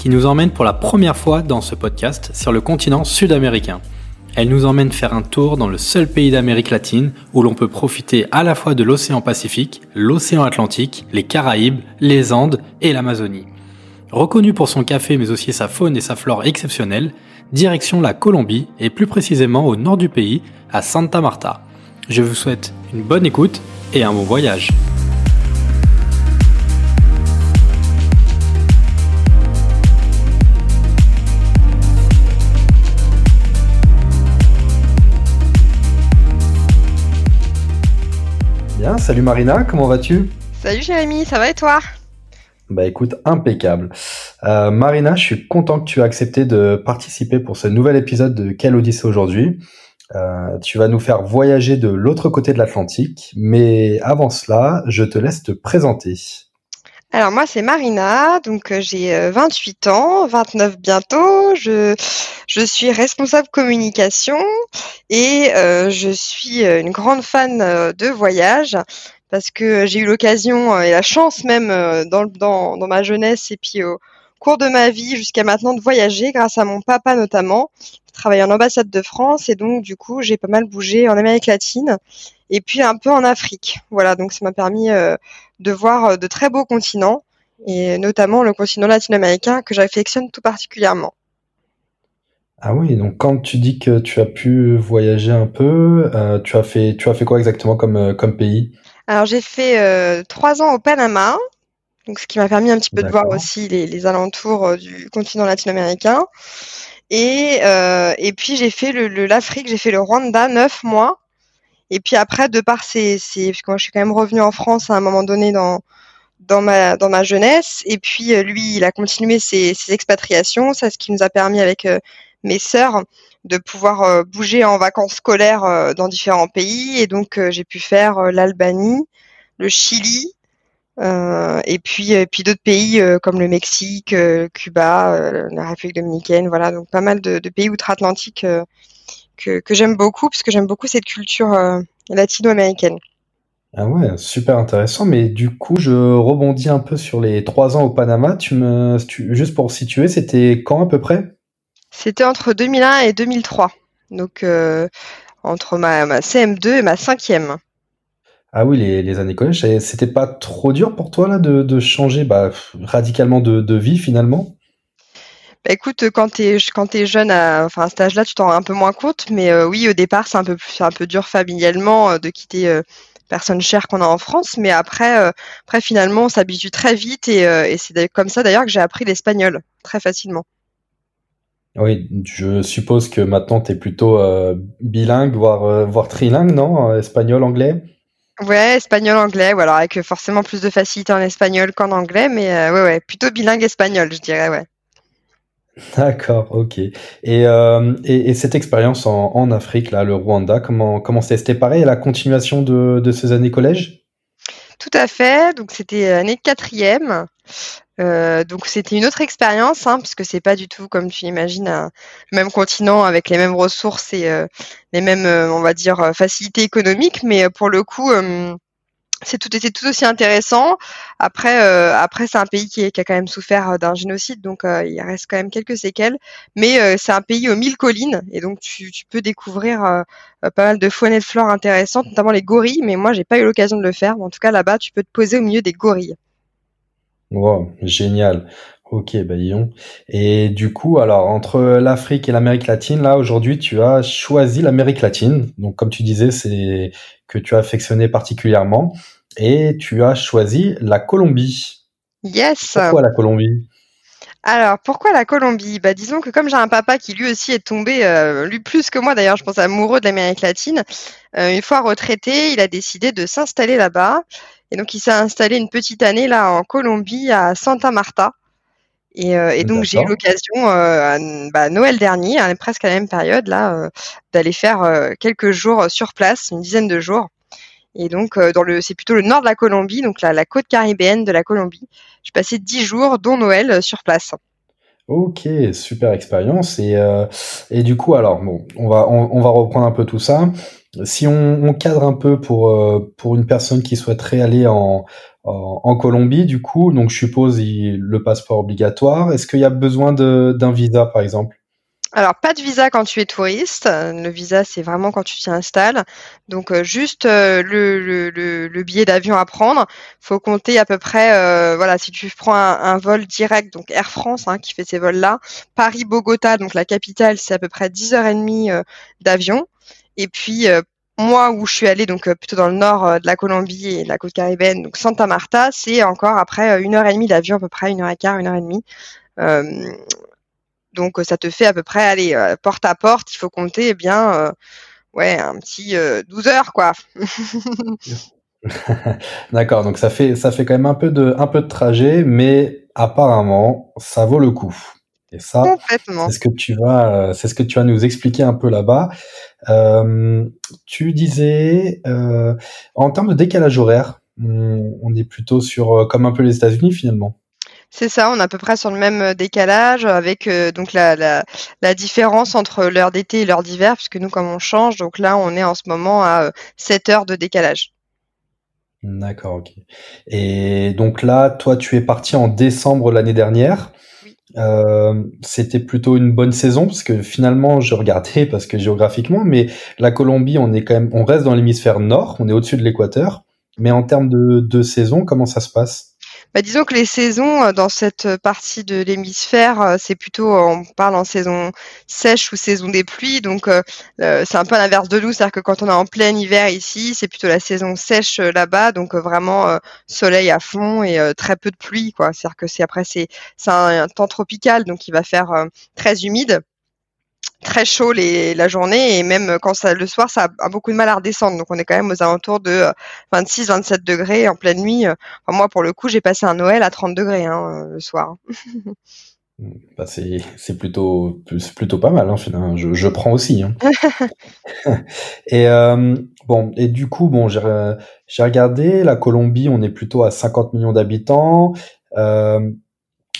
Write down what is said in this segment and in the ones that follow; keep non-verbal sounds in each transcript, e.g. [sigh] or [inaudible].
qui nous emmène pour la première fois dans ce podcast sur le continent sud-américain. Elle nous emmène faire un tour dans le seul pays d'Amérique latine où l'on peut profiter à la fois de l'océan Pacifique, l'océan Atlantique, les Caraïbes, les Andes et l'Amazonie. Reconnue pour son café mais aussi sa faune et sa flore exceptionnelles, direction la Colombie et plus précisément au nord du pays, à Santa Marta. Je vous souhaite une bonne écoute et un bon voyage. Bien, salut Marina, comment vas-tu? Salut Jérémy, ça va et toi? Bah écoute, impeccable. Euh, Marina, je suis content que tu aies accepté de participer pour ce nouvel épisode de Quelle Odyssée aujourd'hui. Euh, tu vas nous faire voyager de l'autre côté de l'Atlantique, mais avant cela, je te laisse te présenter. Alors moi c'est Marina, donc euh, j'ai 28 euh, ans, 29 bientôt. Je, je suis responsable communication et euh, je suis une grande fan de voyage parce que j'ai eu l'occasion et la chance même dans, dans, dans, ma jeunesse et puis au cours de ma vie jusqu'à maintenant de voyager grâce à mon papa notamment. Je travaille en ambassade de France et donc du coup j'ai pas mal bougé en Amérique latine et puis un peu en Afrique. Voilà, donc ça m'a permis de voir euh, de très beaux continents et notamment le continent latino-américain que j'affectionne tout particulièrement. Ah oui, donc quand tu dis que tu as pu voyager un peu, euh, tu as fait tu as fait quoi exactement comme comme pays? Alors j'ai fait trois ans au Panama, donc ce qui m'a permis un petit peu de voir aussi les, les alentours du continent latino-américain. Et, et puis j'ai fait l'Afrique, le, j'ai fait le Rwanda neuf mois. Et puis après, de par ces, ces parce moi, je suis quand même revenue en France à un moment donné dans dans ma dans ma jeunesse. Et puis euh, lui, il a continué ses, ses expatriations. C'est ce qui nous a permis avec euh, mes sœurs de pouvoir euh, bouger en vacances scolaires dans différents pays. Et donc j'ai pu faire l'Albanie, le Chili. et puis, puis d'autres pays comme le Mexique, Cuba, la République dominicaine, voilà, donc pas mal de, de pays outre-Atlantique que, j'aime beaucoup, parce que j'aime beaucoup cette culture euh, latino-américaine. Ah ouais, super intéressant. Mais du coup, je rebondis un peu sur les trois ans au Panama. Tu me, juste pour situer, c'était quand à peu près? C'était entre 2001 et 2003. Donc euh, entre ma, CM2 et ma cinquième. Ah oui, les, années collège, c'était pas trop dur pour toi là de, changer bah, radicalement de vie finalement? Bah, écoute, quand tu es, quand es jeune, à, enfin, à cet âge-là, tu t'en rends un peu moins compte. Mais euh, oui, au départ, c'est un peu, un peu dur familialement euh, de quitter euh, personne chère qu'on a en France. Mais après, après finalement, on s'habitue très vite. Et, et c'est comme ça d'ailleurs que j'ai appris l'espagnol très facilement. Oui, je suppose que maintenant tu es plutôt bilingue, voire, voire trilingue, non Espagnol, anglais? Ouais, espagnol, anglais, voilà, avec forcément plus de facilité en espagnol qu'en anglais, mais ouais, ouais, plutôt bilingue espagnol, je dirais, ouais. D'accord, ok. Et, euh, et, et, cette expérience en, en, Afrique, là, le Rwanda, comment comment c'était pareil la continuation de, de ces années collège? Tout à fait. Donc c'était année de quatrième. Euh, donc c'était une autre expérience, hein, puisque c'est pas du tout comme tu l'imagines le même continent avec les mêmes ressources et euh, les mêmes, euh, on va dire, facilités économiques, mais pour le coup c'est tout tout aussi intéressant. Après, euh, après c'est un pays qui, a quand même souffert euh, d'un génocide, donc euh, il reste quand même quelques séquelles. Mais c'est un pays aux mille collines, et donc tu, peux découvrir pas mal de faune et de flore intéressantes, notamment les gorilles. Mais moi, j'ai pas eu l'occasion de le faire. en tout cas, là-bas, tu peux te poser au milieu des gorilles. Wow, génial. Ok, bah disons. Et du coup, alors entre l'Afrique et l'Amérique latine, là aujourd'hui, tu as choisi l'Amérique latine. Donc, comme tu disais, c'est que tu as affectionné particulièrement, et tu as choisi la Colombie. Yes. Pourquoi la Colombie? Alors, pourquoi la Colombie? Bah, Disons que comme j'ai un papa qui lui aussi est tombé, euh, lui plus que moi d'ailleurs, je pense amoureux de l'Amérique latine, euh, une fois retraité, il a décidé de s'installer là-bas. Et donc, il s'est installé une petite année là en Colombie, à Santa Marta. Et, donc j'ai eu l'occasion à bah, Noël dernier, hein, presque à la même période là, d'aller faire quelques jours sur place, une dizaine de jours. Et donc, dans le, c'est plutôt le nord de la Colombie, donc la, la côte caribéenne de la Colombie. J'ai passé dix jours, dont Noël, sur place. Ok, super expérience. Et, euh, et du coup, alors, bon, on va, on, va reprendre un peu tout ça. Si on, cadre un peu pour, euh, pour une personne qui souhaiterait aller en, en, Colombie, du coup, donc je suppose le passeport obligatoire. Est-ce qu'il y a besoin d'un visa, par exemple? Alors, pas de visa quand tu es touriste. Le visa, c'est vraiment quand tu t'y installes. Donc, euh, juste euh, le, le, le, billet d'avion à prendre. faut compter à peu près, euh, voilà, si tu prends un, vol direct, donc Air France hein, qui fait ces vols-là, Paris-Bogota, donc la capitale, c'est à peu près 10h30 d'avion. Et puis, moi, où je suis allée, donc plutôt dans le nord de la Colombie et de la côte caribéenne, donc Santa Marta, c'est encore après une heure et demie d'avion, à peu près une heure et quart, une heure et demie. Donc ça te fait à peu près aller euh, porte à porte, il faut compter eh bien euh, ouais, un petit 12 euh, heures quoi. [laughs] D'accord, donc ça fait ça fait quand même un peu de un peu de trajet mais apparemment ça vaut le coup. Et ça c'est ce que tu vas c'est ce que tu vas nous expliquer un peu là-bas. Tu disais en termes de décalage horaire, on est plutôt sur comme un peu les États-Unis finalement. C'est ça, on est à peu près sur le même euh, décalage avec euh, donc la, la, la, différence entre l'heure d'été et l'heure d'hiver, puisque nous, comme on change, donc là, on est en ce moment à 7 euh, heures de décalage. D'accord, ok. Et donc là, toi, tu es parti en décembre l'année dernière. Euh, c'était plutôt une bonne saison parce que finalement, je regardais parce que géographiquement, mais la Colombie, on est quand même, on reste dans l'hémisphère nord, on est au-dessus de l'équateur. Mais en termes de, de saison, comment ça se passe? Bah, disons que les saisons euh, dans cette partie de l'hémisphère, euh, c'est plutôt, euh, on parle en saison sèche ou saison des pluies, donc c'est un peu l'inverse de nous, c'est-à-dire que quand on est en plein hiver ici, c'est plutôt la saison sèche là-bas, donc vraiment soleil à fond et très peu de pluie, quoi. C'est-à-dire que c'est après c'est un, un, temps tropical, donc il va faire très humide très chaud les, la journée et même quand ça le soir ça a beaucoup de mal à redescendre. Donc on est quand même aux alentours de 26 27 degrés en pleine nuit. Enfin, moi pour le coup j'ai passé un Noël à 30 degrés hein, le soir. [laughs] Bah c'est plutôt plutôt pas mal hein, je, je prends aussi hein. [laughs] et euh, bon et du coup bon j'ai j'ai regardé la Colombie on est plutôt à 50 millions d'habitants. Euh,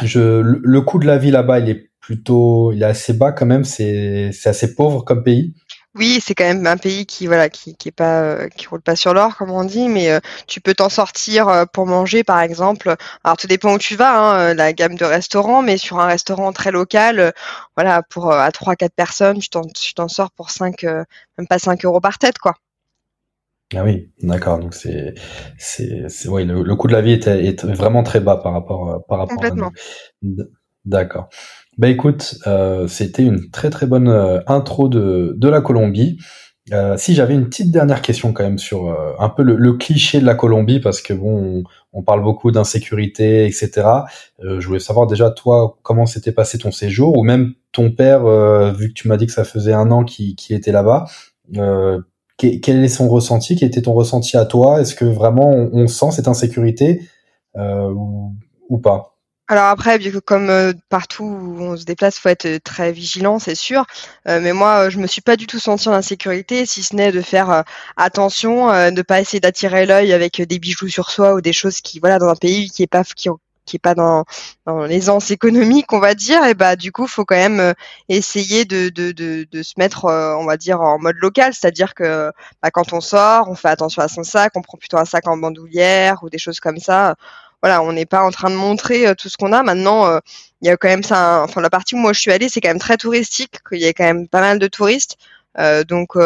je le, le coût de la vie là-bas il est plutôt, il est assez bas quand même. C'est assez pauvre comme pays. Oui, c'est quand même un pays qui voilà qui, qui est pas euh, qui roule pas sur l'or comme on dit, mais euh, tu peux t'en sortir euh, pour manger par exemple. Alors tout dépend où tu vas, hein, la gamme de restaurants, mais sur un restaurant très local, voilà pour à trois quatre personnes, tu t'en tu t'en sors pour 5 même pas 5 euros par tête quoi. Ah oui, d'accord. Donc c'est c'est ouais le, le, coût de la vie est, est, vraiment très bas par rapport par rapport. Complètement. D'accord. Bah écoute, euh, c'était une très très bonne euh, intro de, de la Colombie. Euh, si j'avais une petite dernière question quand même sur un peu le, cliché de la Colombie, parce que bon, on, parle beaucoup d'insécurité, etc. Je voulais savoir déjà toi comment s'était passé ton séjour, ou même ton père, vu que tu m'as dit que ça faisait un an qu'il était là-bas. quel est son ressenti Quel était ton ressenti à toi? Est-ce que vraiment on, sent cette insécurité ou pas? Alors après, comme euh, partout où on se déplace, faut être euh, très vigilant, c'est sûr. Euh, mais moi, je me suis pas du tout sentie en insécurité, si ce n'est de faire attention, ne pas essayer d'attirer l'œil avec des bijoux sur soi ou des choses qui, voilà, dans un pays qui est pas qui, est pas dans, dans l'aisance économique, on va dire, et bah du coup, faut quand même essayer de, de, de, de se mettre, on va dire, en mode local, c'est-à-dire que bah, quand on sort, on fait attention à son sac, on prend plutôt un sac en bandoulière ou des choses comme ça voilà, on n'est pas en train de montrer euh, tout ce qu'on a. Maintenant, euh, il y a quand même ça. Enfin, la partie où moi je suis allée, c'est quand même très touristique, qu'il y a quand même pas mal de touristes. Euh, donc,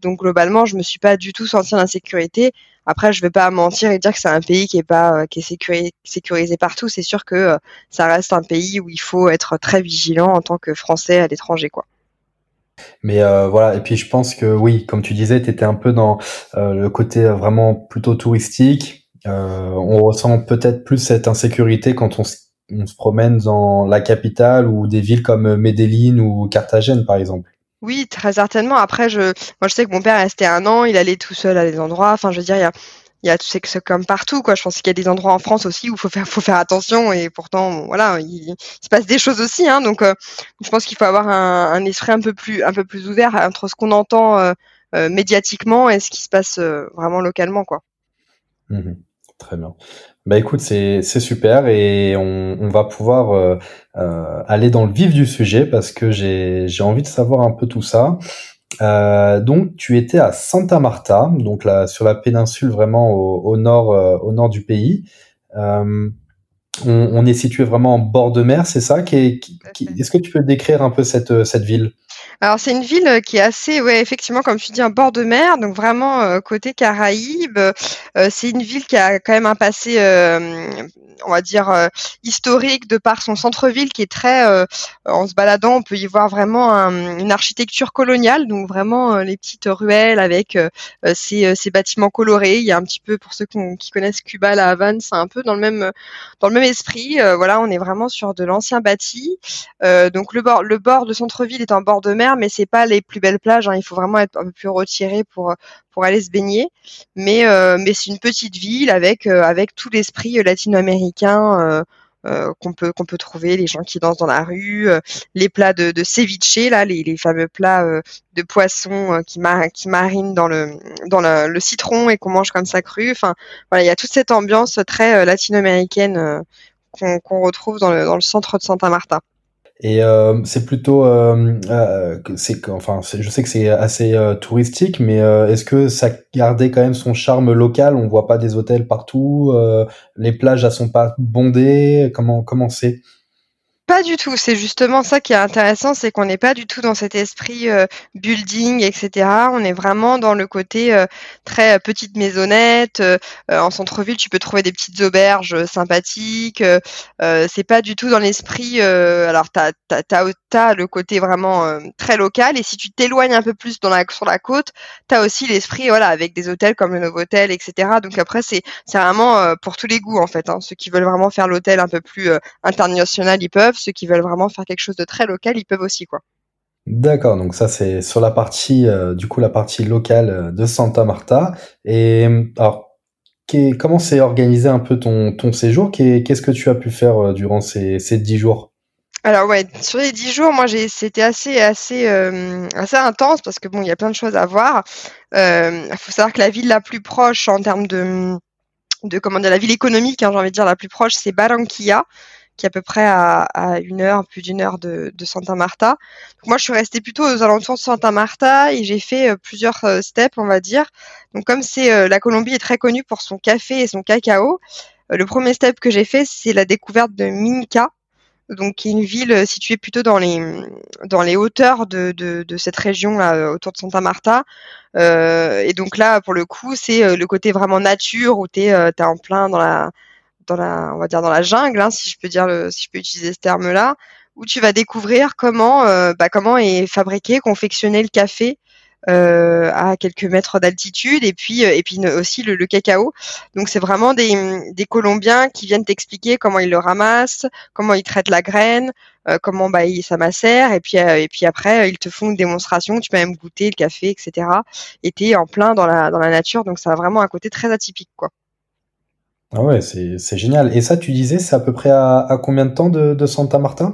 donc globalement, je me suis pas du tout sentie en insécurité. Après, je vais pas mentir et dire que c'est un pays qui est pas qui est sécurisé, partout. C'est sûr que ça reste un pays où il faut être très vigilant en tant que Français à l'étranger, quoi. Mais voilà, et puis je pense que oui, comme tu disais, tu étais un peu dans le côté vraiment plutôt touristique, on ressent peut-être plus cette insécurité quand on se, promène dans la capitale ou des villes comme Medellin ou Carthagène, par exemple. Oui, très certainement. Après, je, moi, je sais que mon père restait un an, il allait tout seul à des endroits. Enfin, je veux dire, il y a, il y a c'est que comme partout quoi. Je pense qu'il y a des endroits en France aussi où faut faire faut faire attention et pourtant voilà il, se passe des choses aussi hein. Donc je pense qu'il faut avoir un, un, esprit un peu plus un peu plus ouvert entre ce qu'on entend médiatiquement et ce qui se passe vraiment localement quoi. Mmh Très bien. Bah écoute, c'est super et on, on va pouvoir euh, euh, aller dans le vif du sujet parce que j'ai envie de savoir un peu tout ça. Euh, donc tu étais à Santa Marta, donc là sur la péninsule vraiment au, au nord au nord du pays. On, on, est situé vraiment en bord de mer, c'est ça qui Est-ce que tu peux décrire un peu cette cette ville? Alors c'est une ville euh, qui est assez, ouais, effectivement, comme tu dis, en bord de mer, donc vraiment euh, côté Caraïbes. Euh, c'est une ville qui a quand même un passé, on va dire, historique de par son centre-ville qui est très, en se baladant, on peut y voir vraiment une architecture coloniale, donc vraiment les petites ruelles avec ces, bâtiments colorés. Il y a un petit peu, pour ceux qui connaissent Cuba, la Havane, c'est un peu dans le même, esprit. voilà, on est vraiment sur de l'ancien bâti. donc le bord, le bord de centre-ville est en bord de mer mais c'est pas les plus belles plages. Hein. Il faut vraiment être un peu plus retiré pour pour aller se baigner. Mais euh, mais c'est une petite ville avec euh, avec tout l'esprit latino-américain. Euh, qu'on peut qu'on peut trouver les gens qui dansent dans la rue les plats de, de ceviche là les, les fameux plats de poisson qui qui marinent dans le dans le, citron et qu'on mange comme ça cru enfin voilà il y a toute cette ambiance très latino-américaine qu'on retrouve dans le dans le centre de Santa Marta et euh, c'est plutôt, euh, euh, c'est enfin, je sais que c'est assez touristique, mais est-ce que ça gardait quand même son charme local? On voit pas des hôtels partout, les plages elles sont pas bondées? Comment comment c'est? Pas du tout. C'est justement ça qui est intéressant, c'est qu'on n'est pas du tout dans cet esprit euh, building, etc. On est vraiment dans le côté euh, très euh, petite maisonnette. en centre-ville, tu peux trouver des petites auberges sympathiques. c'est pas du tout dans l'esprit. alors, t'as as, le côté vraiment très local, et si tu t'éloignes un peu plus dans la, sur la côte, t'as aussi l'esprit, voilà, avec des hôtels comme le Novotel, etc. Donc après, c'est vraiment pour tous les goûts en fait. Hein. Ceux qui veulent vraiment faire l'hôtel un peu plus international, ils peuvent ceux qui veulent vraiment faire quelque chose de très local, ils peuvent aussi quoi. D'accord, donc ça c'est sur la partie euh, du coup la partie locale euh, de Santa Marta. Et alors comment s'est organisé un peu ton, ton séjour? Qu'est-ce que tu as pu faire euh, durant ces, ces dix jours? Alors ouais, sur les dix jours, moi j'ai, c'était assez assez assez intense parce que bon, il y a plein de choses à voir. Il faut savoir que la ville la plus proche en termes de de comment dire, la ville économique, hein, j'ai envie de dire la plus proche, c'est Barranquilla qui est à peu près à, une heure, plus d'une heure de, Santa Marta. moi, je suis restée plutôt aux alentours de Santa Marta et j'ai fait euh, plusieurs euh, steps, on va dire. Donc, comme c'est euh, la Colombie est très connue pour son café et son cacao, le premier step que j'ai fait, c'est la découverte de Minca, donc qui est une ville située plutôt dans les dans les hauteurs de, de, cette région là autour de Santa Marta et donc là pour le coup c'est le côté vraiment nature où tu es, en plein dans la dans la, on va dire dans la jungle, hein, si je peux dire, le, si je peux utiliser ce terme-là, où tu vas découvrir comment, euh, bah, comment est fabriqué, confectionné le café euh, à quelques mètres d'altitude, et puis, euh, et puis aussi le, cacao. Donc c'est vraiment des, des Colombiens qui viennent t'expliquer comment ils le ramassent, comment ils traitent la graine, comment bah, ils, ça et puis, et puis après ils te font une démonstration. Tu peux même goûter le café, etc. Et t'es en plein dans la, dans la nature, donc ça a vraiment un côté très atypique, quoi. Ah ouais, c'est génial. Et ça, tu disais, c'est à peu près à, combien de temps de, Santa Marta?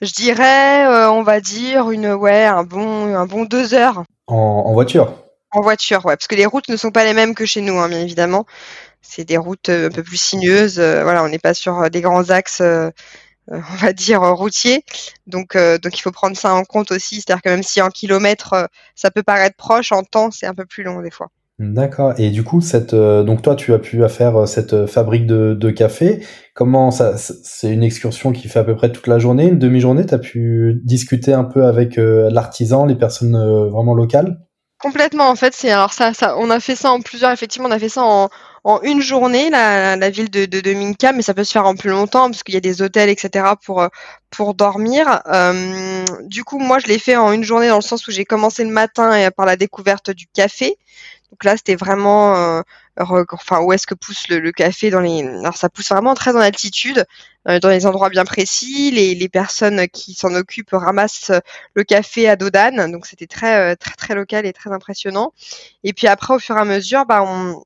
Je dirais, euh, on va dire une ouais, un bon, un bon deux heures. En, voiture? En voiture, ouais, parce que les routes ne sont pas les mêmes que chez nous, hein, bien évidemment. C'est des routes euh, un peu plus sinueuses. Euh, voilà, on n'est pas sur des grands axes. on va dire routiers. Donc, donc il faut prendre ça en compte aussi. C'est-à-dire que même si en kilomètres, ça peut paraître proche, en temps, c'est un peu plus long des fois. D'accord. Et du coup, cette, euh, donc toi, tu as pu faire euh, cette euh, fabrique de, café. Comment ça, c'est une excursion qui fait à peu près toute la journée, une demi-journée? Tu as pu discuter un peu avec l'artisan, les personnes vraiment locales? Complètement. En fait, alors ça, on a fait ça en plusieurs. Effectivement, on a fait ça en, une journée, la, ville de, de, Minka, mais ça peut se faire en plus longtemps parce qu'il y a des hôtels, etc. pour dormir. du coup, moi, je l'ai fait en une journée dans le sens où j'ai commencé le matin par la découverte du café. Donc là, c'était vraiment, euh, enfin, où est-ce que pousse le, café dans les. Alors, ça pousse vraiment très en altitude, euh, dans les endroits bien précis. Les, les personnes qui s'en occupent ramassent le café à dos donc c'était très, euh, très, très local et très impressionnant. Et puis après, au fur et à mesure, bah, on,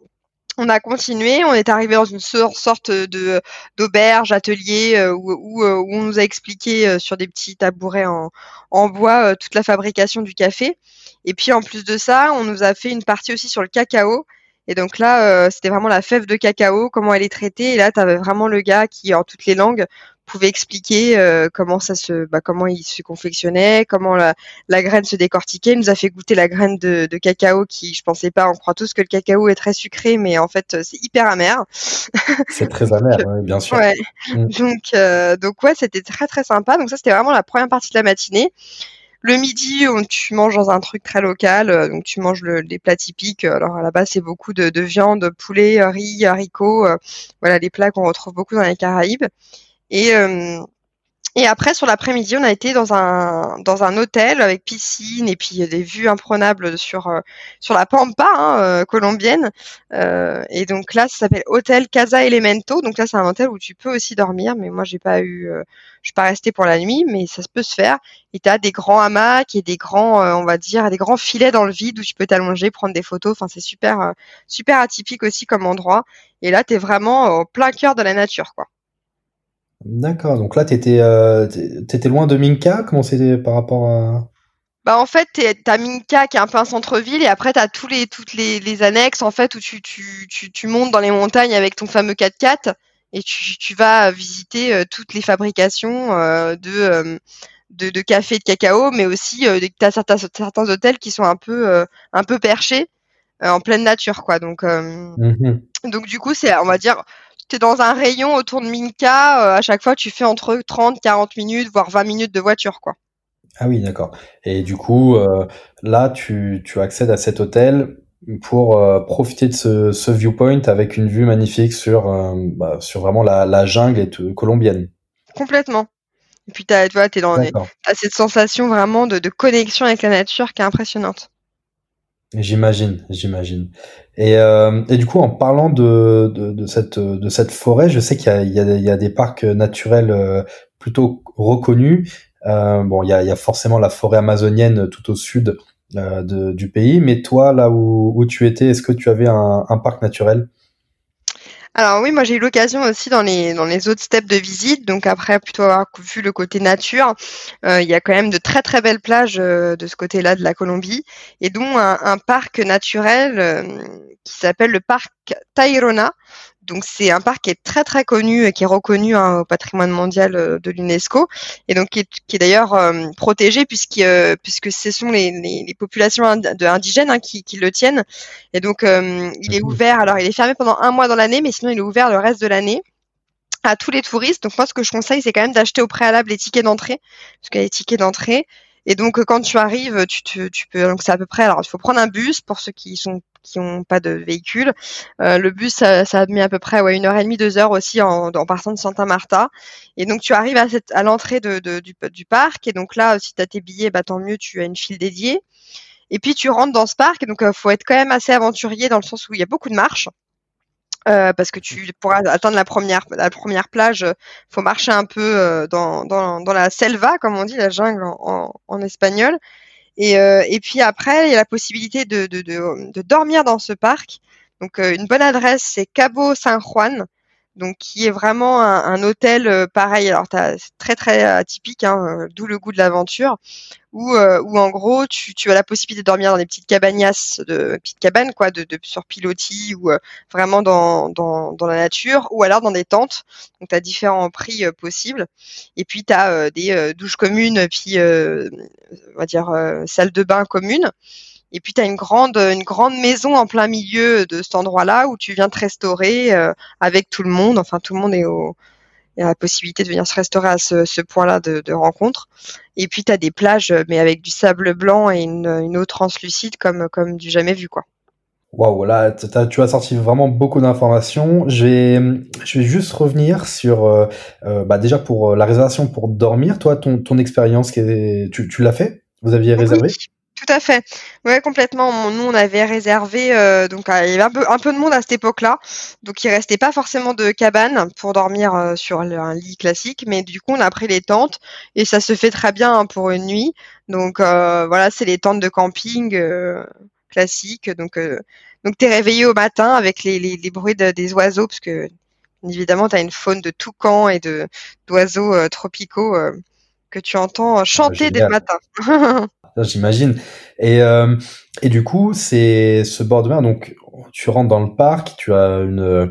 on a continué, on est arrivé dans une sorte de d'auberge, atelier euh, où, euh, où, on nous a expliqué euh, sur des petits tabourets en, en bois toute la fabrication du café. Et puis en plus de ça, on nous a fait une partie aussi sur le cacao. Et donc là, c'était vraiment la fève de cacao, comment elle est traitée. Et là, tu avais vraiment le gars qui, en toutes les langues, pouvait expliquer euh, comment ça se, bah, comment il se confectionnait, comment la, la, graine se décortiquait. Il nous a fait goûter la graine de, de, cacao qui, je pensais pas. On croit tous que le cacao est très sucré, mais en fait, c'est hyper amer. [laughs] C'est très amer, oui, bien sûr. Ouais. Mm. Donc, euh, donc ouais, c'était très très sympa. Donc ça, c'était vraiment la première partie de la matinée. Le midi, on, tu manges dans un truc très local, euh, donc tu manges le, les plats typiques. Alors à la base, c'est beaucoup de, de, viande, poulet, riz, haricots, voilà les plats qu'on retrouve beaucoup dans les Caraïbes. Et, euh, et après, sur l'après-midi, on a été dans un, dans un hôtel avec piscine et puis des vues imprenables sur, euh, sur la pampa hein, euh, colombienne. Euh, et donc là, ça s'appelle Hôtel Casa Elemento. Donc là, c'est un hôtel où tu peux aussi dormir, mais moi, j'ai pas eu, je suis pas restée pour la nuit, mais ça peut se faire. Et as des grands hamacs et des grands, on va dire, des grands filets dans le vide où tu peux t'allonger, prendre des photos. Enfin, c'est super, super atypique aussi comme endroit. Et là, tu es vraiment au plein cœur de la nature, quoi. D'accord. Donc là, t'étais euh, étais loin de Minka? Comment c'était par rapport à bah en fait, t'as Minka qui est un peu un centre-ville et après t'as tous les toutes les, les, annexes en fait où tu, tu, tu, tu, montes dans les montagnes avec ton fameux 4x4 et tu, tu vas visiter euh, toutes les fabrications euh, de, de, de café et de cacao, mais aussi t'as certains certains hôtels qui sont un peu un peu perchés en pleine nature quoi. Donc mmh donc du coup c'est on va dire tu es dans un rayon autour de Minka, euh, à chaque fois tu fais entre 30, 40 minutes, voire 20 minutes de voiture, quoi. Ah oui, d'accord. Et du coup, euh, là, tu, tu, accèdes à cet hôtel pour euh, profiter de ce, ce, viewpoint avec une vue magnifique sur, bah, sur vraiment la, la jungle colombienne. Complètement. Et puis, tu as cette sensation vraiment de, de connexion avec la nature qui est impressionnante. J'imagine, j'imagine. Et, euh, et, du coup, en parlant de, de, cette, de cette forêt, je sais qu'il y, y, y a, des parcs naturels euh, plutôt reconnus. Euh, bon, il y a, y a, forcément la forêt amazonienne tout au sud euh, du pays, mais toi, là où, où tu étais, est-ce que tu avais un parc naturel? Alors oui, moi j'ai eu l'occasion aussi dans les dans les autres steps de visite, donc après plutôt avoir vu le côté nature, euh, il y a quand même de très très belles plages euh, de ce côté-là de la Colombie, et dont un, parc naturel euh, qui s'appelle le parc Tayrona, donc c'est un parc qui est très très connu et qui est reconnu hein, au patrimoine mondial euh, de l'UNESCO et donc qui est, d'ailleurs euh, protégé puisque euh, puisque ce sont les, les, populations indigènes hein, qui, qui, le tiennent et donc il est ouvert alors il est fermé pendant un mois dans l'année mais sinon il est ouvert le reste de l'année à tous les touristes. Donc moi, ce que je conseille, c'est quand même d'acheter au préalable les tickets d'entrée, parce qu'il y a les tickets d'entrée. Et donc quand tu arrives, tu, peux. Donc c'est à peu près. Alors il faut prendre un bus pour ceux qui sont qui n'ont pas de véhicule. Euh, le bus, ça, ça mis à peu près ouais, une heure et demie, deux heures aussi en, partant de Santa Marta. Et donc tu arrives à, cette, à l'entrée de, du, parc. Et donc là, si tu as tes billets, bah, tant mieux, tu as une file dédiée. Et puis tu rentres dans ce parc. Et donc il faut être quand même assez aventurier dans le sens où il y a beaucoup de marches. Euh, parce que tu pour atteindre la première la première plage, faut marcher un peu euh, dans, dans, dans la selva, comme on dit, la jungle en, en, en espagnol. Et, euh, et puis après, il y a la possibilité de, de, de, de dormir dans ce parc. Donc euh, une bonne adresse, c'est Cabo San Juan donc qui est vraiment un, hôtel euh, pareil. Alors c'est très très atypique, hein, euh, d'où le goût de l'aventure, où, euh, en gros tu, as la possibilité de dormir dans des petites cabanas, de petites cabanes quoi, de, sur pilotis ou vraiment dans, dans, dans, la nature, ou alors dans des tentes. Donc tu as différents prix possibles. Et puis tu as des douches communes, puis on va dire salle de bain commune. Et puis tu as une grande, une grande maison en plein milieu de cet endroit-là où tu viens te restaurer euh, avec tout le monde. Enfin, tout le monde est au, a la possibilité de venir se restaurer à ce, ce point-là de, de, rencontre. Et puis tu as des plages, mais avec du sable blanc et une, une eau translucide comme, comme du jamais vu, quoi. Waouh, là, tu as sorti vraiment beaucoup d'informations. Je vais, je vais juste revenir sur, euh, euh bah déjà pour la réservation pour dormir. Toi, ton, ton expérience, tu, tu l'as fait? Vous aviez réservé? Tout à fait. Ouais, complètement. Nous, on avait réservé, euh, donc il y avait un peu, un peu de monde à cette époque-là, donc il restait pas forcément de cabane pour dormir euh, sur un lit classique, mais du coup, on a pris les tentes et ça se fait très bien hein, pour une nuit. Donc euh, voilà, c'est les tentes de camping classiques. Donc Donc tu es réveillé au matin avec les, les, bruits des oiseaux, parce que évidemment tu as une faune de toucans et de d'oiseaux tropicaux euh, que tu entends ah, chanter dès le matin. [laughs] J'imagine. Et, euh, et du coup, c'est ce bord de mer, donc tu rentres dans le parc, tu as une,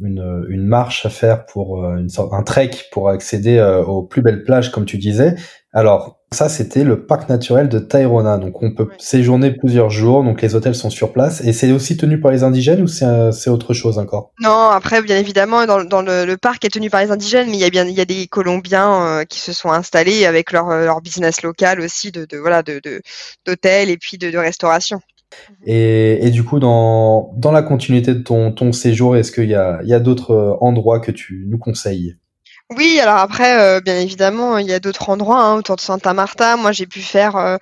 une, une marche à faire pour une sorte, un trek pour accéder aux plus belles plages, comme tu disais. Alors, ça, c'était le parc naturel de Tairona. Donc, on peut séjourner plusieurs jours. Donc, les hôtels sont sur place. Et c'est aussi tenu par les indigènes ou c'est autre chose encore? Non, après, bien évidemment, dans, dans le, le, parc est tenu par les indigènes, mais il y a bien, il y a des Colombiens euh, qui se sont installés avec leur, euh, leur business local aussi de, de voilà, de d'hôtels et puis de, de restauration. Et, et, du coup, dans, dans la continuité de ton, ton séjour, est-ce qu'il y a, il y a d'autres euh, endroits que tu nous conseilles? Oui, alors après, euh, bien évidemment, il y a d'autres endroits hein, autour de Santa Marta. Moi, j'ai pu faire euh,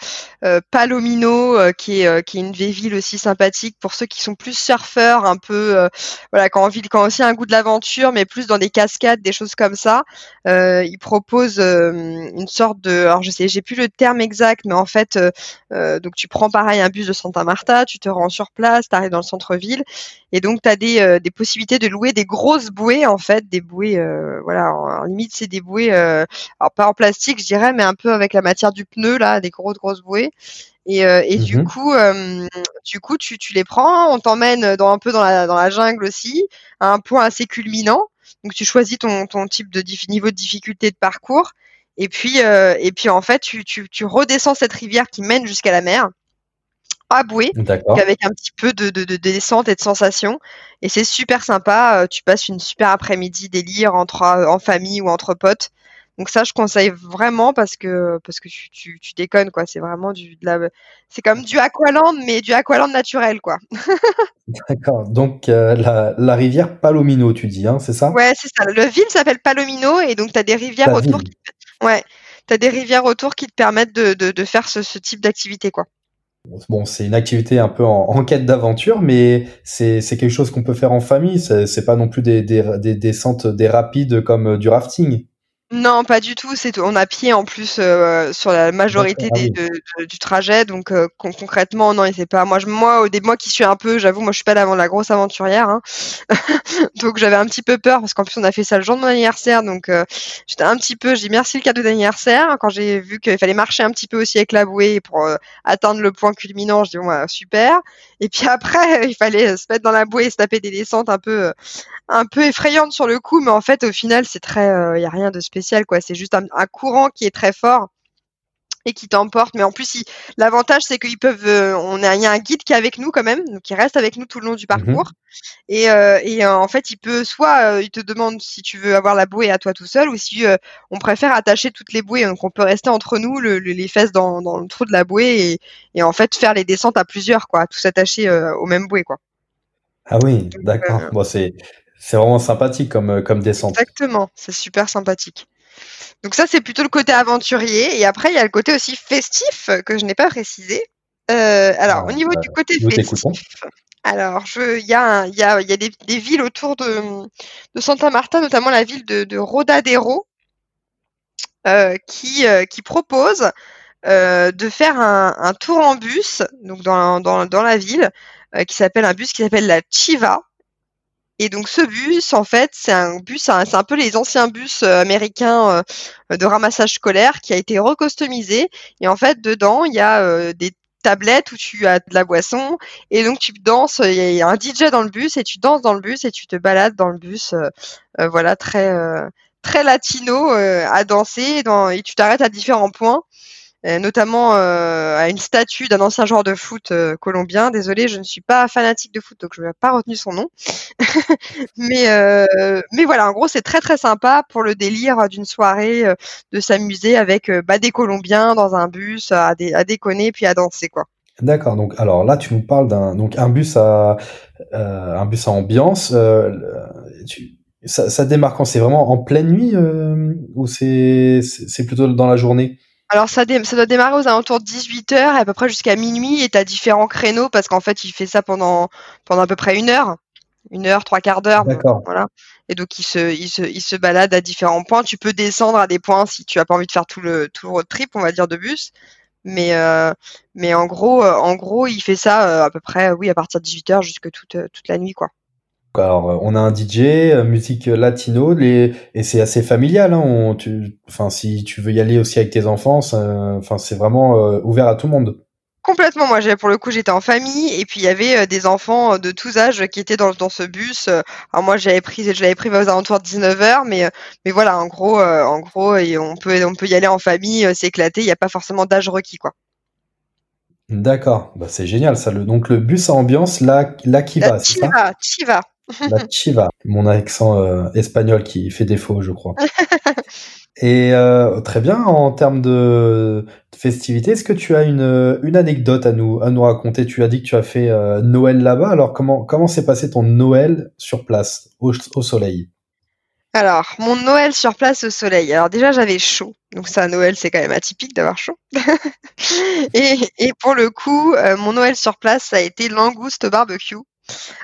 Palomino, qui est qui est une vieille ville aussi sympathique pour ceux qui sont plus surfeurs, un peu voilà, quand aussi un goût de l'aventure, mais plus dans des cascades, des choses comme ça. ils proposent une sorte de, alors je sais, j'ai plus le terme exact, mais en fait, donc tu prends pareil un bus de Santa Marta, tu te rends sur place, tu arrives dans le centre-ville, et donc tu as des des possibilités de louer des grosses bouées en fait, des bouées, voilà en limite c'est des bouées, euh, alors pas en plastique je dirais, mais un peu avec la matière du pneu là, des grosses grosses bouées. Et, euh, du mhm. coup, euh, du coup, tu, tu les prends, on t'emmène dans un peu dans la, dans la jungle aussi, à un point assez culminant. Donc tu choisis ton, ton type de niveau de difficulté de parcours. Et puis, et puis en fait, tu, tu, tu redescends cette rivière qui mène jusqu'à la mer à bouée, avec un petit peu de, de, de, descente et de sensation. Et c'est super sympa. Euh, tu passes une super après-midi délire entre euh, en famille ou entre potes. Donc ça, je conseille vraiment parce que parce que tu, tu, tu déconnes quoi. C'est vraiment du de la, c'est comme du aqualand mais du aqualand naturel quoi. [laughs] D'accord. Donc euh, la, la, rivière Palomino, tu dis, hein, c'est ça? Ouais, c'est ça. Le ville s'appelle Palomino et donc tu as des rivières autour. Qui... Ouais, t'as des rivières autour qui te permettent de, de, de faire ce, ce type d'activité quoi. Bon, c'est une activité un peu en, quête d'aventure, mais c'est quelque chose qu'on peut faire en famille. C'est pas non plus des, des, des descentes, des rapides comme euh, du rafting. Non, pas du tout. C'est on a pied en plus euh, sur la majorité ah des, de, du trajet, donc euh, concrètement non, c'est pas. Moi, je, moi, au début, moi qui suis un peu, j'avoue, moi je suis pas la, la grosse aventurière, hein. [laughs] donc j'avais un petit peu peur parce qu'en plus on a fait ça le jour de mon anniversaire, donc euh, j'étais un petit peu. J'ai merci le cadeau d'anniversaire quand j'ai vu qu'il fallait marcher un petit peu aussi avec la bouée pour atteindre le point culminant. Je dis bah, super. Et puis après, [laughs] il fallait se mettre dans la bouée et se taper des descentes un peu, un peu effrayantes sur le coup, mais en fait, au final, c'est très, il y a rien de spécial quoi. C'est juste un, courant qui est très fort et qui t'emporte. Mais en plus, l'avantage, c'est qu'ils peuvent. Euh, on a, il y a un guide qui est avec nous quand même, donc qui reste avec nous tout le long du mmh parcours. Et, euh, et euh, en fait, il peut soit, il te demande si tu veux avoir la bouée à toi tout seul, ou si on préfère attacher toutes les bouées, donc on peut rester entre nous, le, les fesses dans, dans, le trou de la bouée, et, et, en fait faire les descentes à plusieurs, quoi, tous attachés aux mêmes bouées, quoi. Ah oui, d'accord. bon, c'est c'est vraiment sympathique comme comme descente. Exactement, c'est super sympathique. Donc ça, c'est plutôt le côté aventurier. Et après, il y a le côté aussi festif que je n'ai pas précisé. Euh, alors, au niveau du côté festif, alors il y a, y a, y a des, villes autour de, de, Santa Marta, notamment la ville de, de Rodadero, euh, qui, euh, qui propose de faire un, un, tour en bus, donc dans, dans, dans la ville, qui s'appelle un bus qui s'appelle la Chiva. Et donc ce bus, en fait, c'est un bus, c'est un peu les anciens bus euh, américains euh, de ramassage scolaire qui a été recustomisé. Et en fait, dedans, il y a euh, des tablettes où tu as de la boisson et donc tu danses. Il y a un DJ dans le bus et tu danses dans le bus et tu te balades dans le bus. voilà, très très latino à danser dans, et tu t'arrêtes à différents points. Euh, notamment euh, à une statue d'un ancien joueur de foot euh, colombien. Désolé, je ne suis pas fanatique de foot, donc je n'ai pas retenu son nom. [laughs] mais, mais voilà, en gros, c'est très très sympa pour le délire d'une soirée, de s'amuser avec bah, des Colombiens dans un bus, à, déconner puis à danser quoi. D'accord. Donc, alors là, tu nous parles d'un donc un bus à un bus à ambiance. ça, ça démarre quand? C'est vraiment en pleine nuit ou c'est c'est plutôt dans la journée? Alors ça, ça doit démarrer aux alentours de 18h et à peu près jusqu'à minuit et tu as différents créneaux parce qu'en fait il fait ça pendant, pendant à peu près une heure. Une heure, trois quarts d'heure. Voilà. Et donc il se, il, se, il se balade à différents points. Tu peux descendre à des points si tu as pas envie de faire tout le, tout le road trip, on va dire, de bus. Mais mais en gros en gros il fait ça à peu près oui à partir de 18h jusque toute toute la nuit quoi. Alors, on a un DJ, musique latino, les... et c'est assez familial. Hein, tu... Enfin, si tu veux y aller aussi avec tes enfants, enfin, c'est vraiment ouvert à tout le monde. Complètement. Moi, pour le coup, j'étais en famille et puis il y avait euh, des enfants euh, de tous âges qui étaient dans, dans ce bus. Euh. Alors moi, j'avais pris, je l'avais pris aux alentours de 19 h mais mais voilà, en gros, en gros, et on peut on peut y aller en famille, s'éclater. Il n'y a pas forcément d'âge requis, quoi. D'accord. Bah, c'est génial ça. Le, donc le bus à ambiance, là, là qui va, c'est ça? Chiva. La [laughs] Chiva. Mon accent espagnol qui fait défaut, je crois. [laughs] Et euh, très bien, en termes de, festivité, est-ce que tu as une, une anecdote à nous, à nous raconter? Tu as dit que tu as fait euh, Noël là-bas, alors comment comment s'est passé ton Noël sur place, au, au soleil? Alors, mon Noël sur place au soleil. Alors déjà, j'avais chaud. Donc ça, Noël, c'est quand même atypique d'avoir chaud. [laughs] et, et, pour le coup, euh, mon Noël sur place, ça a été langouste barbecue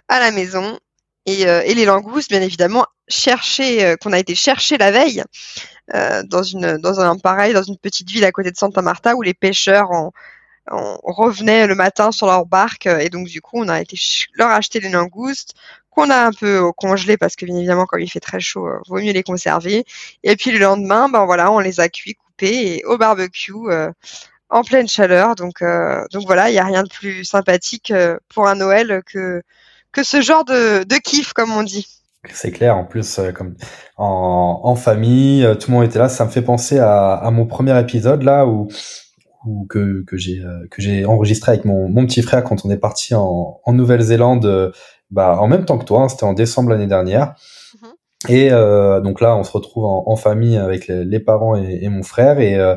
à la maison. Et, euh, et les langoustes, bien évidemment, cherchées, qu'on a été chercher la veille. Euh, dans une dans un pareil dans une petite ville à côté de Santa Marta où les pêcheurs en, revenaient le matin sur leur barque et donc du coup on a été leur acheter des langoustes qu'on a un peu congelé parce que bien évidemment quand il fait très chaud euh, vaut mieux les conserver et puis le lendemain ben voilà on les a cuits coupés et au barbecue euh, en pleine chaleur donc donc voilà il y a rien de plus sympathique pour un Noël que que ce genre de, de kiff comme on dit c'est clair, en plus, euh, comme en, en, famille, euh, tout le monde était là. Ça me fait penser à, à mon premier épisode là où, où que, que j'ai euh, que j'ai enregistré avec mon, mon petit frère quand on est parti en, en Nouvelle-Zélande, bah en même temps que toi. Hein, C'était en décembre l'année dernière. Mm-hmm. Et euh, donc là, on se retrouve en, en famille avec les, les parents et, et, mon frère et euh,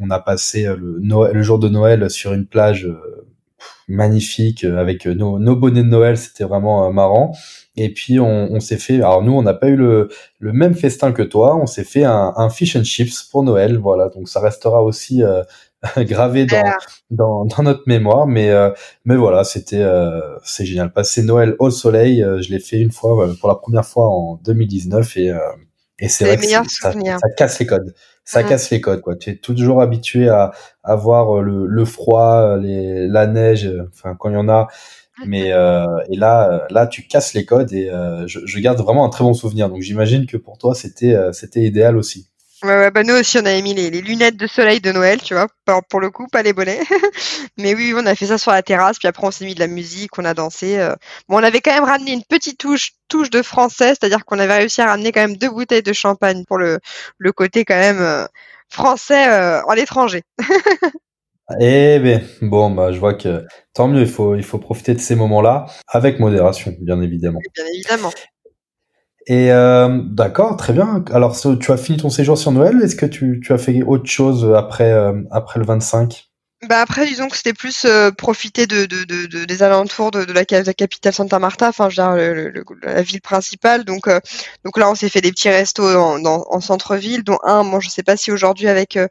on a passé le, Noël, le jour de Noël sur une plage magnifique avec nos, nos bonnets de Noël. C'était vraiment marrant. Et puis on, on s'est fait, alors nous on n'a pas eu le, le, même festin que toi, on s'est fait un, un, fish and chips pour Noël, voilà. Donc ça restera aussi euh, [laughs] gravé dans, dans, dans, notre mémoire, mais euh, mais voilà, c'était euh, c'est génial. Passer Noël au soleil, je l'ai fait une fois pour la première fois en 2019 et et c'est vrai que ça, ça, casse les codes. Ça mm. casse les codes, quoi. Tu es toujours habitué à, à voir le, le froid, les, la neige, enfin quand il y en a, mais euh, et là, euh, là, tu casses les codes et euh, je, je, garde vraiment un très bon souvenir. Donc j'imagine que pour toi, c'était euh, c'était idéal aussi. Ouais, ouais, bah nous aussi, on avait mis les, les, lunettes de soleil de Noël, tu vois, pour, le coup, pas les bonnets. [laughs] Mais oui, on a fait ça sur la terrasse, puis après on s'est mis de la musique, on a dansé. Bon, on avait quand même ramené une petite touche, touche de français, c'est-à-dire qu'on avait réussi à ramener quand même deux bouteilles de champagne pour le, le côté quand même français en l'étranger. [laughs] Eh bien, bon, bah, je vois que tant mieux, il faut, il faut profiter de ces moments-là avec modération, bien évidemment. Bien évidemment. Et euh, d'accord, très bien. Alors, tu as fini ton séjour sur Noël. Est-ce que tu, as fait autre chose après, euh, après le 25 bah après, disons que c'était plus euh, profiter de, de, de, des alentours de, de la, capitale Santa Marta, enfin, je veux dire, la ville principale. Donc, euh, donc là, on s'est fait des petits restos en, en centre-ville, dont un, bon, je sais pas si aujourd'hui avec euh,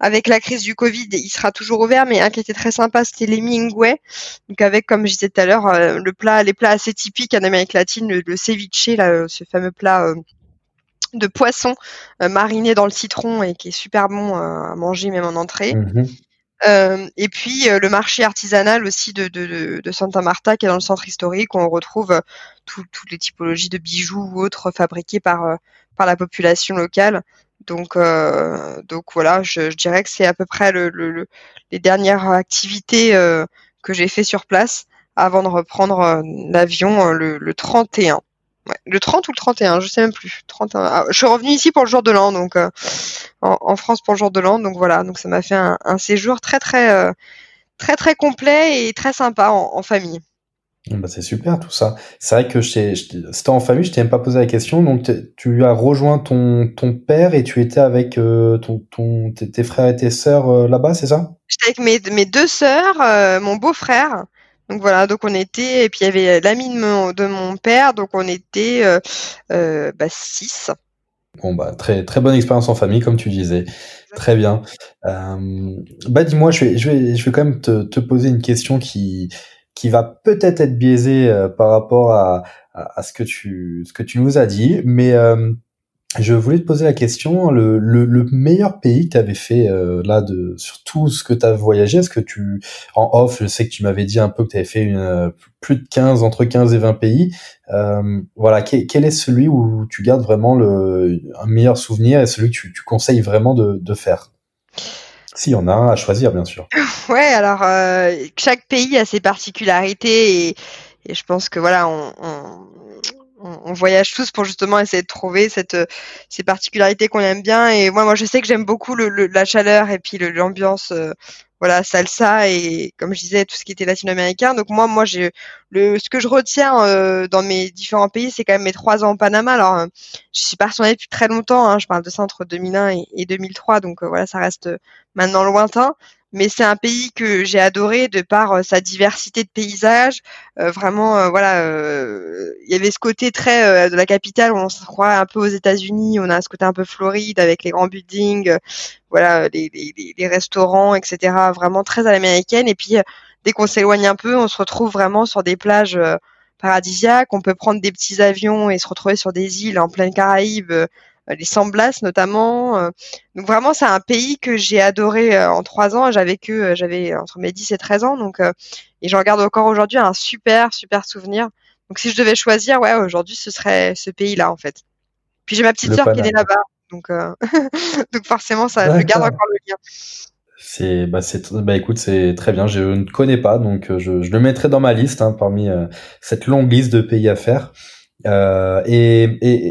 avec la crise du Covid, il sera toujours ouvert, mais un qui était très sympa, c'était les Mingwe. Donc avec, comme je disais tout à l'heure, le plat, les plats assez typiques en Amérique latine, le, ceviche, là, ce fameux plat de poisson mariné dans le citron et qui est super bon à manger même en entrée. Mmh euh, et puis euh, le marché artisanal aussi de, de, de, Santa Marta qui est dans le centre historique où on retrouve euh, toutes les typologies de bijoux ou autres fabriqués par, euh, par la population locale. Donc, donc voilà, je, je dirais que c'est à peu près le, le, le, les dernières activités que j'ai fait sur place avant de reprendre l'avion le, 31. Le 30 ou le 31, je sais même plus. 31. Ah, je suis revenue ici pour le jour de l'an, donc euh, en, France pour le jour de l'an, donc voilà. Donc ça m'a fait un, séjour très très euh, très très complet et très sympa en, famille. Ah bah c'est super tout ça. C'est vrai que c'était en famille, je t'ai même pas posé la question. Donc tu as rejoint ton, ton père et tu étais avec euh, ton, ton, tes, frères et tes sœurs là-bas, c'est ça? J'étais avec mes, mes deux sœurs, mon beau-frère donc voilà, donc on était, et puis il y avait l'ami de mon, de mon père, donc on était euh, euh, bah, six. Bon bah très très bonne expérience en famille comme tu disais. Très bien. Euh, bah dis-moi, je vais je vais je vais quand même te, te poser une question qui qui va peut-être être biaisée euh, par rapport à, à, ce que tu ce que tu nous as dit, mais je voulais te poser la question, le, le, meilleur pays que tu avais fait euh, là sur tout ce que tu as voyagé, est-ce que tu en off, je sais que tu m'avais dit un peu que tu avais fait euh, plus de 15 entre 15 et 20 pays. Euh, voilà, quel, est celui où tu gardes vraiment le un meilleur souvenir et celui que tu, conseilles vraiment de, de faire? S'il y en a un à choisir, bien sûr. [laughs] Ouais, alors chaque pays a ses particularités et, je pense que voilà, on on, voyage tous pour justement essayer de trouver cette, euh, ces particularités qu'on aime bien. Et moi, moi, je sais que j'aime beaucoup le, la chaleur et puis l'ambiance, euh, voilà, salsa et comme je disais, tout ce qui était latino-américain. Donc moi, moi, j'ai le, ce que je retiens euh, dans mes différents pays, c'est quand même mes trois ans au Panama. Alors, je suis pas retournée depuis très longtemps. Hein, je parle de ça entre 2001 et, et 2003, donc voilà, ça reste maintenant lointain mais c'est un pays que j'ai adoré de par euh, sa diversité de paysages. Euh, vraiment, euh, voilà, il y avait ce côté très de la capitale où on se croit un peu aux États-Unis. On a ce côté un peu Floride avec les grands buildings, voilà, les, restaurants, etc. Vraiment très à l'américaine. Et puis dès qu'on s'éloigne un peu, on se retrouve vraiment sur des plages paradisiaques. On peut prendre des petits avions et se retrouver sur des îles en pleine Caraïbes euh, les Samblas notamment. Euh. Donc vraiment, c'est un pays que j'ai adoré euh, en trois ans. J'avais que j'avais entre mes 10 et 13 ans, donc et j'en garde encore aujourd'hui un super super souvenir. Donc si je devais choisir, ouais, aujourd'hui ce serait ce pays-là en fait. Puis j'ai ma petite sœur qui est là-bas, donc [laughs] donc forcément ça, je garde encore le lien. C'est bah c'est bah écoute c'est très bien. Je ne connais pas donc je, je le mettrai dans ma liste hein, parmi cette longue liste de pays à faire. Euh, et,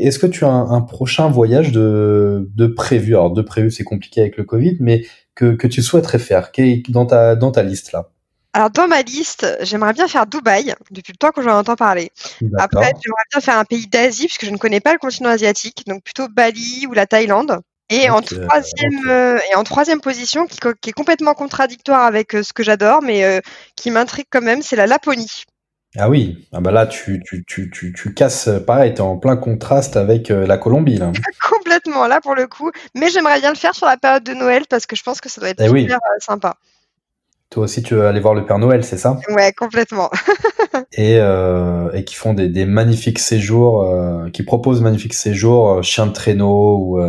est-ce que tu as un, prochain voyage de, de prévu? Alors de prévu, c'est compliqué avec le Covid, mais que, que tu souhaiterais faire? Dans ta, dans ta liste là? Alors dans ma liste, j'aimerais bien faire Dubaï, depuis le temps que j'en entends parler. Après, j'aimerais bien faire un pays d'Asie, puisque je ne connais pas le continent asiatique, donc plutôt Bali ou la Thaïlande. Et, en, troisième, euh, et en troisième position, qui, qui, est complètement contradictoire avec euh, ce que j'adore, mais qui m'intrigue quand même, c'est la Laponie. Ah oui, ah bah là tu, tu, tu, tu, tu casses, pareil, t'es en plein contraste avec euh, la Colombie là. [laughs] Complètement, là pour le coup. Mais j'aimerais bien le faire sur la période de Noël parce que je pense que ça doit être eh super euh, sympa. Toi aussi tu veux aller voir le Père Noël, c'est ça? Ouais, complètement. [laughs] et, euh, et qui font des, des magnifiques séjours, euh, qui proposent magnifiques séjours, chien de traîneau ou,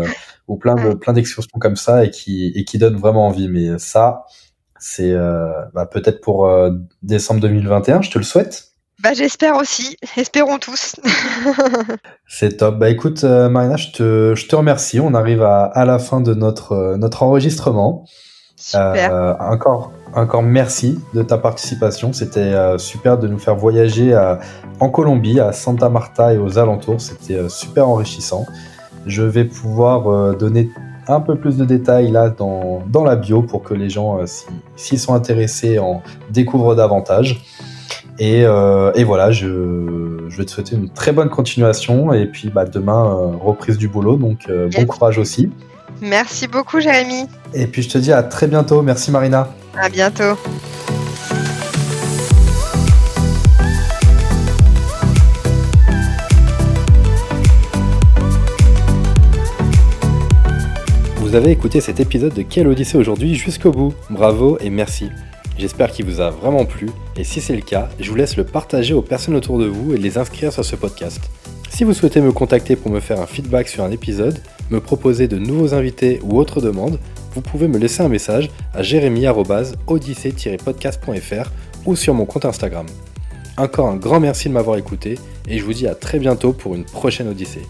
ou plein de plein d'excursions comme ça et qui, et qui donnent vraiment envie. Mais ça, c'est bah, peut-être pour décembre 2021, je te le souhaite. Bah, j'espère aussi. Espérons tous. [laughs] c'est top. Bah, écoute, euh, Marina, je te, je te remercie. On arrive à, à la fin de notre, euh, notre enregistrement. Super. Euh, encore, encore merci de ta participation. C'était super de nous faire voyager en Colombie, à Santa Marta et aux alentours. C'était super enrichissant. Je vais pouvoir donner un peu plus de détails là dans, dans la bio pour que les gens, s'ils sont intéressés, en découvrent davantage. Euh, et, voilà, je, vais te souhaiter une très bonne continuation et puis bah, demain, euh, reprise du boulot, donc euh, bon courage aussi. Merci beaucoup, Jérémy. Et puis je te dis à très bientôt. Merci, Marina. À bientôt. Vous avez écouté cet épisode de Quelle Odyssée aujourd'hui jusqu'au bout. Bravo et merci. J'espère qu'il vous a vraiment plu et si c'est le cas, je vous laisse le partager aux personnes autour de vous et les inscrire sur ce podcast. Si vous souhaitez me contacter pour me faire un feedback sur un épisode, me proposer de nouveaux invités ou autres demandes, vous pouvez me laisser un message à jérémy-odyssée-podcast.fr ou sur mon compte Instagram. Encore un grand merci de m'avoir écouté et je vous dis à très bientôt pour une prochaine Odyssée.